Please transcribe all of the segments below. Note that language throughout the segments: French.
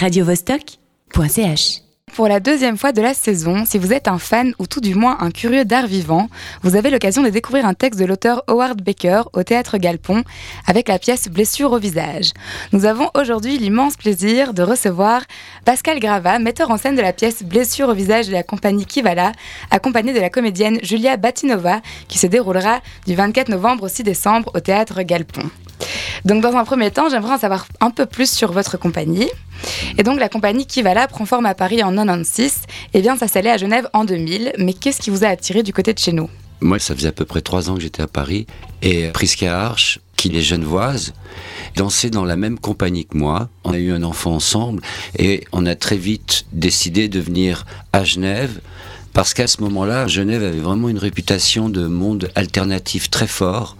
radiovostok.ch. Pour la deuxième fois de la saison, si vous êtes un fan ou tout du moins un curieux d'art vivant, vous avez l'occasion de découvrir un texte de l'auteur Howard Baker au théâtre Galpon avec la pièce Blessure au visage. Nous avons aujourd'hui l'immense plaisir de recevoir Pascal Grava, metteur en scène de la pièce Blessure au visage de la compagnie Kivala, accompagné de la comédienne Julia Batinova qui se déroulera du 24 novembre au 6 décembre au théâtre Galpon. Donc dans un premier temps, j'aimerais en savoir un peu plus sur votre compagnie. Et donc la compagnie Kivala prend forme à Paris en 96 et vient s'installer à Genève en 2000. Mais qu'est-ce qui vous a attiré du côté de chez nous? Moi, ça faisait à peu près trois ans que j'étais à Paris et Priska Arch, qui est genevoise, dansait dans la même compagnie que moi. On a eu un enfant ensemble et on a très vite décidé de venir à Genève parce qu'à ce moment-là, Genève avait vraiment une réputation de monde alternatif très fort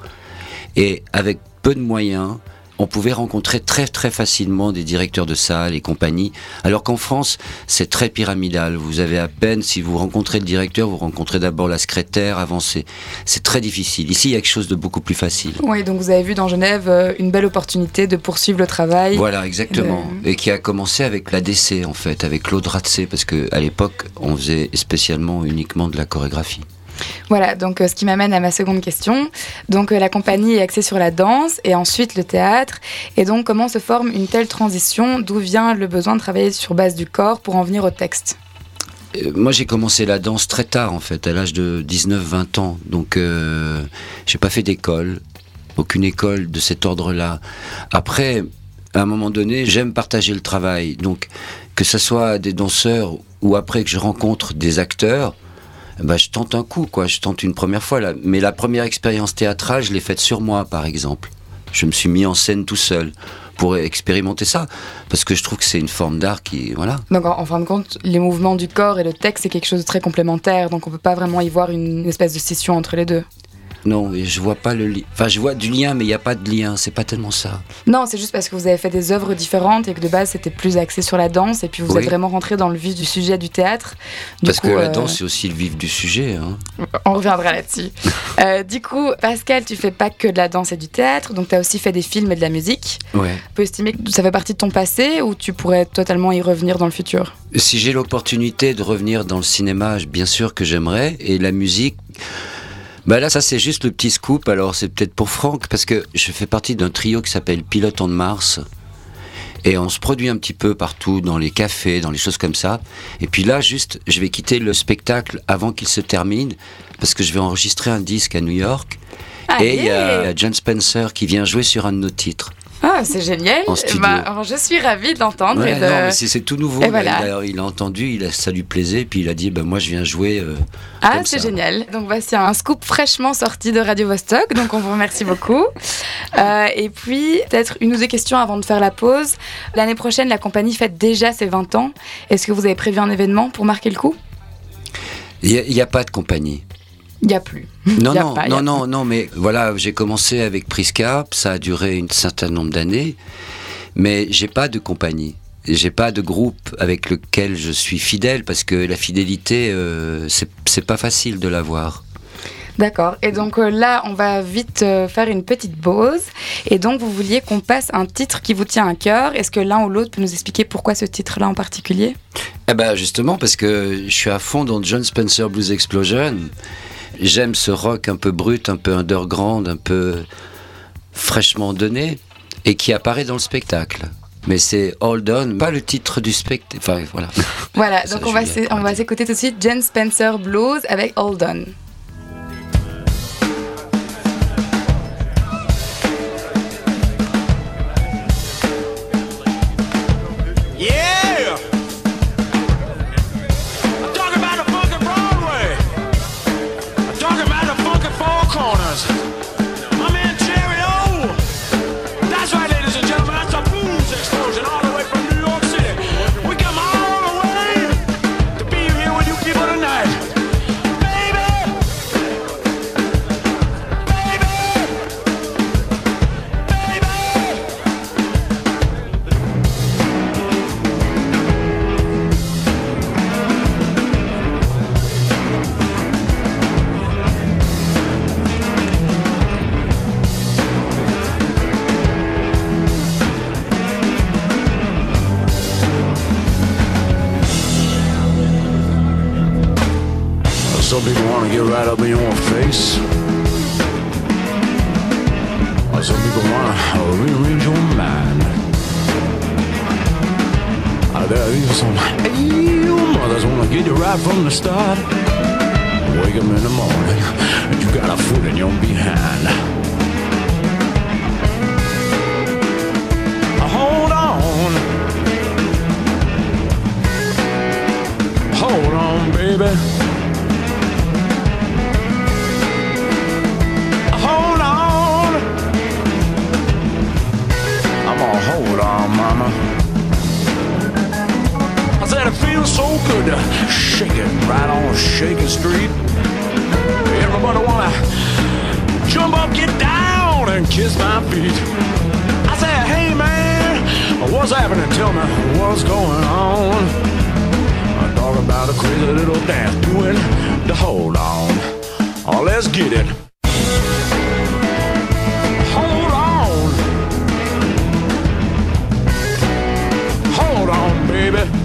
et avec peu de moyens, on pouvait rencontrer très très facilement des directeurs de salles et compagnie, alors qu'en France, c'est très pyramidal. Vous avez à peine, si vous rencontrez le directeur, vous rencontrez d'abord la secrétaire, avancez. C'est très difficile. Ici, il y a quelque chose de beaucoup plus facile. Oui, donc vous avez vu dans Genève euh, une belle opportunité de poursuivre le travail. Voilà, exactement. Et qui a commencé avec la DC, en fait, avec Claude Ratsé, parce qu'à l'époque, on faisait spécialement uniquement de la chorégraphie. Voilà, donc euh, ce qui m'amène à ma seconde question. Donc euh, la compagnie est axée sur la danse et ensuite le théâtre. Et donc comment se forme une telle transition? D'où vient le besoin de travailler sur base du corps pour en venir au texte? Euh, moi, j'ai commencé la danse très tard, en fait, à l'âge de 19-20 ans. Donc, euh, j'ai pas fait d'école, aucune école de cet ordre-là. Après, à un moment donné, j'aime partager le travail. Donc, que ce soit des danseurs ou après que je rencontre des acteurs, ben, je tente un coup, quoi. Je tente une première fois. Là. Mais la première expérience théâtrale, je l'ai faite sur moi, par exemple. Je me suis mis en scène tout seul pour expérimenter ça, parce que je trouve que c'est une forme d'art qui, voilà. Donc en, fin de compte, les mouvements du corps et le texte, c'est quelque chose de très complémentaire. Donc on peut pas vraiment y voir une espèce de scission entre les deux. Non, et je vois pas le lien. Enfin, je vois du lien, mais il n'y a pas de lien. C'est pas tellement ça. Non, c'est juste parce que vous avez fait des œuvres différentes et que de base c'était plus axé sur la danse et puis vous Oui. êtes vraiment rentré dans le vif du sujet du théâtre. Du Parce coup, que la euh, danse, c'est aussi le vif du sujet. Hein. On reviendra là-dessus. Euh, du coup, Pascal, tu fais pas que de la danse et du théâtre, donc tu as aussi fait des films et de la musique. Ouais. Tu peux estimer que ça fait partie de ton passé ou tu pourrais totalement y revenir dans le futur? Si j'ai l'opportunité de revenir dans le cinéma, bien sûr que j'aimerais. Et la musique, bah là, ça c'est juste le petit scoop. Alors c'est peut-être pour Franck, parce que je fais partie d'un trio qui s'appelle Pilote en Mars. Et on se produit un petit peu partout, dans les cafés, dans les choses comme ça. Et puis là, juste, je vais quitter le spectacle avant qu'il se termine, parce que je vais enregistrer un disque à New York. Et il y a John Spencer qui vient jouer sur un de nos titres. Ah, c'est génial. En studio. Bah, alors, je suis ravie de l'entendre. Ouais, de- c'est c'est tout nouveau. Et là. voilà. Il, a, il a entendu, il a, ça lui plaisait, puis il a dit, bah, moi je viens jouer. euh, Ah, c'est génial. Donc voici un scoop fraîchement sorti de Radio Vostok. Donc on vous remercie beaucoup. Euh, et puis peut-être une ou deux questions avant de faire la pause. L'année prochaine, la compagnie fête déjà ses 20 ans. Est-ce que vous avez prévu un événement pour marquer le coup? Il n'y a, pas de compagnie. Il n'y a plus. Non, a non, pas, non, non, non, mais voilà, j'ai commencé avec Priska, ça a duré un certain nombre d'années, mais j'ai pas de compagnie. J'ai pas de groupe avec lequel je suis fidèle parce que la fidélité, euh, c'est pas facile de l'avoir. D'accord. Et donc euh, là, on va vite euh, faire une petite pause. Et donc vous vouliez qu'on passe un titre qui vous tient à cœur. Est-ce que l'un ou l'autre peut nous expliquer pourquoi ce titre-là en particulier? Eh ben justement parce que je suis à fond dans John Spencer Blues Explosion. J'aime ce rock un peu brut, un peu underground, un peu fraîchement donné et qui apparaît dans le spectacle. Mais c'est Hold On, pas le titre du spectacle. Enfin voilà. Voilà. Ça, donc on va on va s'écouter tout de suite Jen Spencer Blues avec Hold On. Some people want to get right up in your face. Or some people want to rearrange your mind. Uh, there is some evil mothers want to get you right from the start. Wake up in the morning and you got a foot in your behind. Up, get down, and kiss my feet. I said, hey man, what's happening? Tell me what's going on. I talk about a crazy little dance doing the hold on. Oh, let's get it. Hold on. Hold on, baby.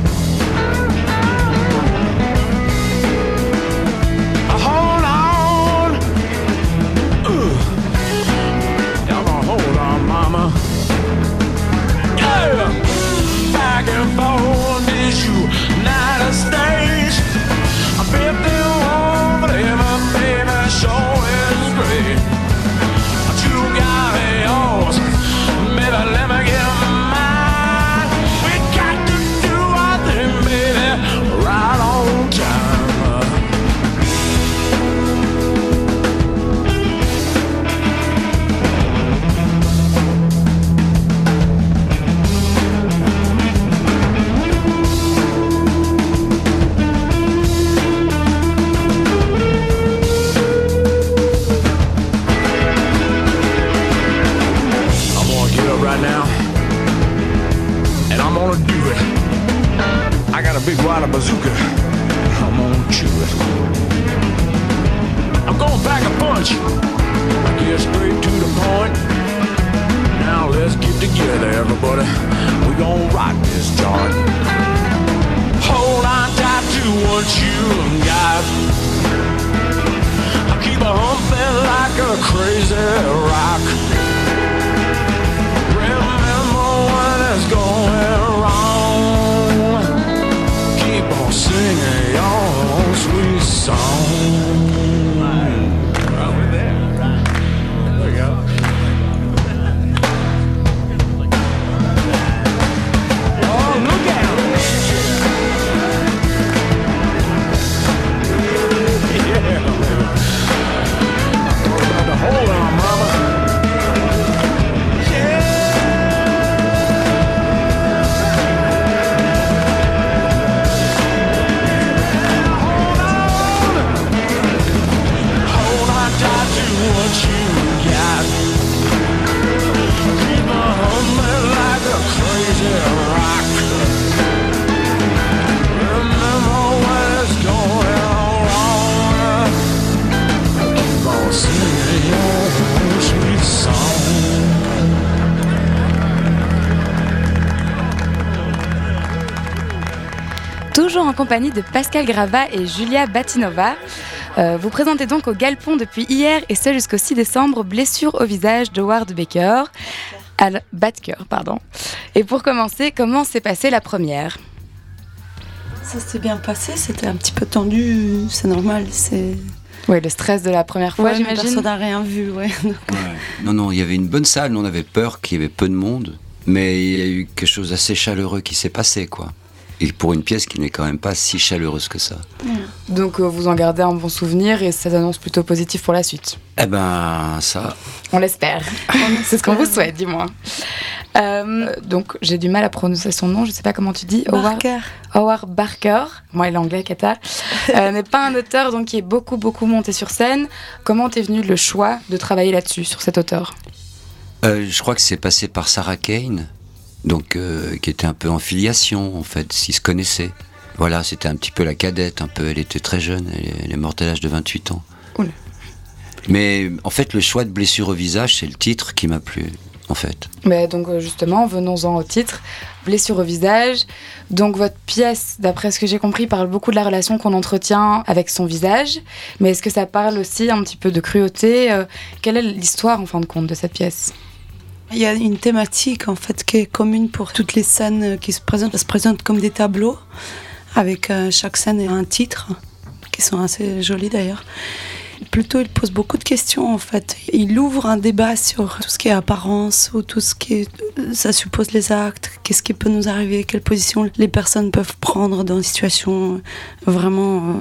Punch. Get straight to the point. Now let's get together, everybody. We gonna rock this joint. Hold on tight to what you got. I keep a humping like a crazy rock. Compagnie de Pascal Grava et Julia Batinova. Euh, vous présentez donc au Galpon depuis hier et ce jusqu'au 6 décembre Blessure au visage de Ward Baker. Al Batker, pardon. Et pour commencer, comment s'est passée la première? Ça s'est bien passé, c'était un petit peu tendu, c'est normal, c'est... Oui, le stress de la première fois, Ouais, j'imagine. personne n'a rien vu, ouais. Non, non, il y avait une bonne salle, nous, on avait peur qu'il y avait peu de monde, mais il y a eu quelque chose d'assez chaleureux qui s'est passé, quoi. Et pour une pièce qui n'est quand même pas si chaleureuse que ça. Donc euh, vous en gardez un bon souvenir et ça s'annonce plutôt positif pour la suite. Eh ben, ça, On l'espère. C'est ce qu'on vous souhaite, dis-moi. Euh, donc j'ai du mal à prononcer son nom, je sais pas comment tu dis. Howard, Barker. Howard Barker, moi l'anglais Kata, euh, n'est pas un auteur donc qui est beaucoup beaucoup monté sur scène. Comment t'es venu le choix de travailler là-dessus, sur cet auteur? Euh, je crois que c'est passé par Sarah Kane, donc euh, qui était un peu en filiation, en fait, s'ils se connaissaient. Voilà, c'était un petit peu la cadette, un peu, elle était très jeune, elle, est- elle est morte à l'âge de 28 ans. Oula. Mais en fait, le choix de blessure au visage, c'est le titre qui m'a plu. en fait. Mais donc euh, justement, venons-en au titre, blessure au visage. Donc votre pièce, d'après ce que j'ai compris, parle beaucoup de la relation qu'on entretient avec son visage. Mais est-ce que ça parle aussi un petit peu de cruauté euh, Quelle est l'histoire en fin de compte de cette pièce? Il y a une thématique en fait qui est commune pour toutes les scènes qui se présentent. Elles se présentent comme des tableaux avec euh, chaque scène et un titre qui sont assez jolis d'ailleurs. Plutôt, il pose beaucoup de questions en fait. Il ouvre un débat sur tout ce qui est apparence ou tout ce qui est, ça suppose les actes. Qu'est-ce qui peut nous arriver Quelle position les personnes peuvent prendre dans des situations vraiment euh,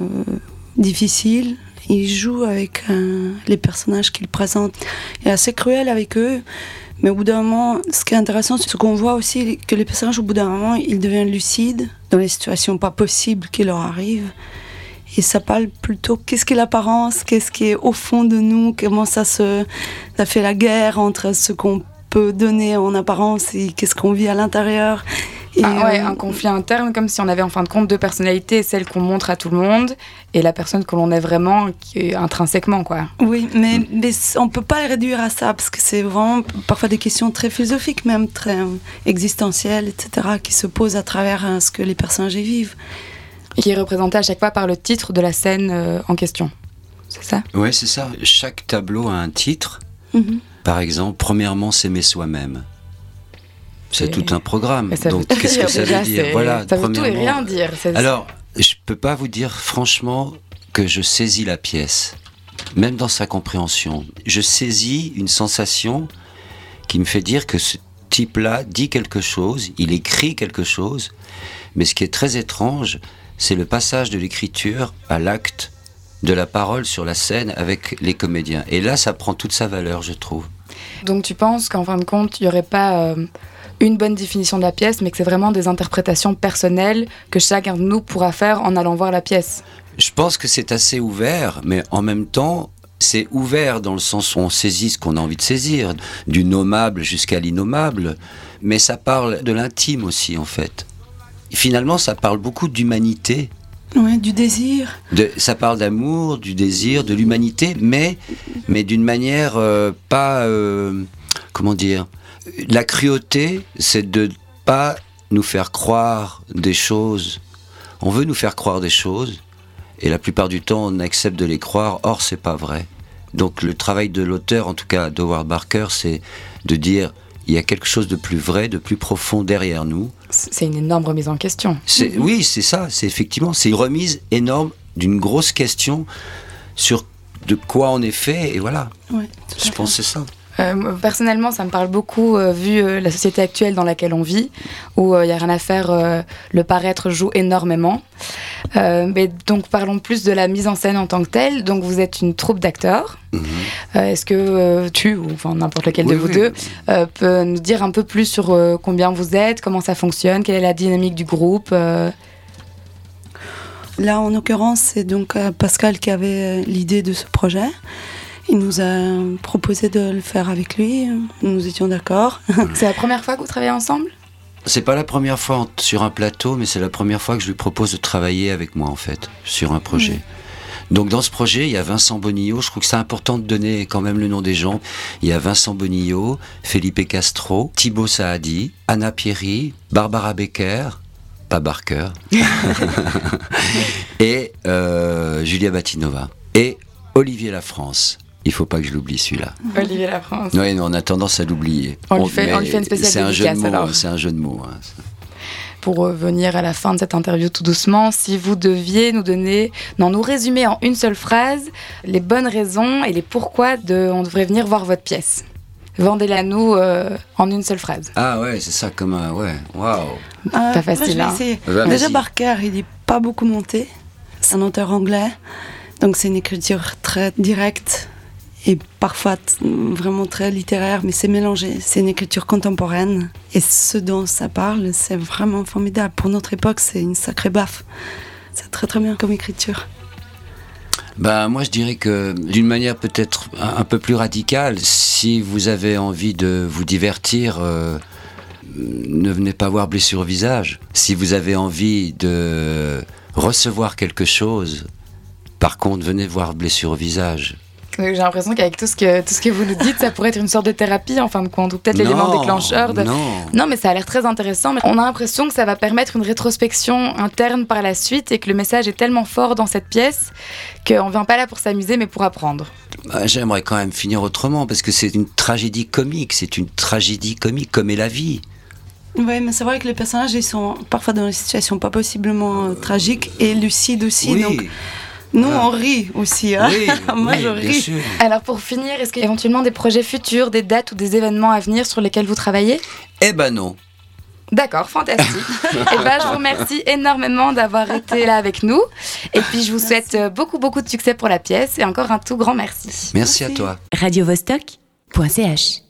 difficiles il joue avec euh, les personnages qu'il présente. Il est assez cruel avec eux. Mais au bout d'un moment, ce qui est intéressant, c'est ce qu'on voit aussi, que les personnages, au bout d'un moment, ils deviennent lucides dans les situations pas possibles qui leur arrivent. Et ça parle plutôt qu'est-ce qu'est l'apparence, qu'est-ce qui est au fond de nous, comment ça se, ça fait la guerre entre ce qu'on peut donner en apparence et qu'est-ce qu'on vit à l'intérieur. Et, Ah ouais, euh, un conflit interne, comme si on avait en fin de compte deux personnalités, celle qu'on montre à tout le monde et la personne que l'on est vraiment, qui est intrinsèquement, quoi. Oui, mais, on peut pas le réduire à ça parce que c'est vraiment parfois des questions très philosophiques, même très euh, existentielles, etc., qui se posent à travers euh, ce que les personnages y vivent. Qui est représenté à chaque fois par le titre de la scène euh, en question. C'est ça? Ouais, c'est ça. Chaque tableau a un titre. Mhm. Par exemple, premièrement, s'aimer soi-même. C'est tout un programme. Donc, qu'est-ce que ça veut dire Voilà, Ça veut tout et rien dire. c'est- Alors, je peux pas vous dire franchement que je saisis la pièce, même dans sa compréhension. Je saisis une sensation qui me fait dire que ce type-là dit quelque chose, il écrit quelque chose, mais ce qui est très étrange, c'est le passage de l'écriture à l'acte de la parole sur la scène avec les comédiens. Et là, ça prend toute sa valeur, je trouve. Donc tu penses qu'en fin de compte, il n'y aurait pas euh, une bonne définition de la pièce, mais que c'est vraiment des interprétations personnelles que chacun de nous pourra faire en allant voir la pièce Je pense que c'est assez ouvert, mais en même temps, c'est ouvert dans le sens où on saisit ce qu'on a envie de saisir, du nommable jusqu'à l'innommable, mais ça parle de l'intime aussi, en fait. Finalement, ça parle beaucoup d'humanité, Ouais, du désir. de, ça parle d'amour, du désir, de l'humanité, mais, mais d'une manière euh, pas. euh, comment dire La cruauté, c'est de pas nous faire croire des choses. On veut nous faire croire des choses, et la plupart du temps, on accepte de les croire, or, c'est pas vrai. Donc, le travail de l'auteur, en tout cas d'Howard Barker, c'est de dire il y a quelque chose de plus vrai, de plus profond derrière nous. C'est une énorme remise en question. C'est, Oui, c'est ça, c'est effectivement, c'est une remise énorme d'une grosse question sur de quoi on est fait, et voilà, Ouais, je pense que c'est ça. Euh, personnellement, ça me parle beaucoup, euh, vu euh, la société actuelle dans laquelle on vit, où il n'y a rien à faire, euh, le paraître joue énormément. Euh, mais donc, parlons plus de la mise en scène en tant que telle. Donc, vous êtes une troupe d'acteurs. Mhm. Euh, Est-ce que euh, tu, ou enfin n'importe lequel de vous oui. deux, euh, peut nous dire un peu plus sur euh, combien vous êtes, comment ça fonctionne, quelle est la dynamique du groupe euh, Là, en l'occurrence, c'est donc euh, Pascal qui avait euh, l'idée de ce projet. Il nous a proposé de le faire avec lui. Nous étions d'accord. C'est la première fois que vous travaillez ensemble? C'est pas la première fois en- sur un plateau, mais c'est la première fois que je lui propose de travailler avec moi, en fait, sur un projet. Donc dans ce projet, il y a Vincent Bonillo, je trouve que c'est important de donner quand même le nom des gens. Il y a Vincent Bonillo, Felipe Castro, Thibaut Saadi, Anna Pierry, Barbara Becker, pas Barker, et euh, Julia Batinova, et Olivier Lafrance. Il faut pas que je l'oublie celui-là. Olivier Lafrance. Oui, mais on a tendance à l'oublier. On lui fait- on lui fait une spéciale C'est un jeu de mots. alors. C'est un jeu de mots. hein. pour revenir à la fin de cette interview tout doucement, si vous deviez nous donner, non, nous résumer en une seule phrase les bonnes raisons et les pourquoi de, on devrait venir voir votre pièce. Vendez-la nous euh, en une seule phrase. Ah ouais, c'est ça comme un... Ouais, waouh. Pas moi, facile, je vais hein. Déjà, Barker, il n'est pas beaucoup monté. C'est un auteur anglais. Donc, c'est une écriture très directe et parfois vraiment très littéraire, mais c'est mélangé. C'est une écriture contemporaine. Et ce dont ça parle, c'est vraiment formidable. Pour notre époque, c'est une sacrée baffe. C'est très très bien comme écriture. Ben, moi, je dirais que d'une manière peut-être un, un peu plus radicale, si vous avez envie de vous divertir, euh, ne venez pas voir Blessure au visage. Si vous avez envie de recevoir quelque chose, par contre, venez voir Blessure au visage. J'ai l'impression qu'avec tout ce que tout ce que vous nous dites, ça pourrait être une sorte de thérapie en fin de compte, ou peut-être l'élément déclencheur. De... Non. Non, mais ça a l'air très intéressant. Mais on a l'impression que ça va permettre une rétrospection interne par la suite et que le message est tellement fort dans cette pièce qu'on vient pas là pour s'amuser, mais pour apprendre. Bah, J'aimerais quand même finir autrement parce que c'est une tragédie comique, c'est une tragédie comique comme est la vie. Oui, mais c'est vrai que les personnages, ils sont parfois dans des situations pas possiblement euh, tragiques et lucides aussi. oui, Donc, nous, Voilà. on rit aussi. hein. oui, Moi, oui, je ris. sûr. Alors pour finir, est-ce qu'il y a éventuellement des projets futurs, des dates ou des événements à venir sur lesquels vous travaillez? Eh ben non. D'accord, fantastique. Et ben, je vous remercie énormément d'avoir été là avec nous. Et puis, je vous souhaite euh, beaucoup, beaucoup de succès pour la pièce. Et encore un tout grand merci. Merci à Merci. toi. radiovostok.ch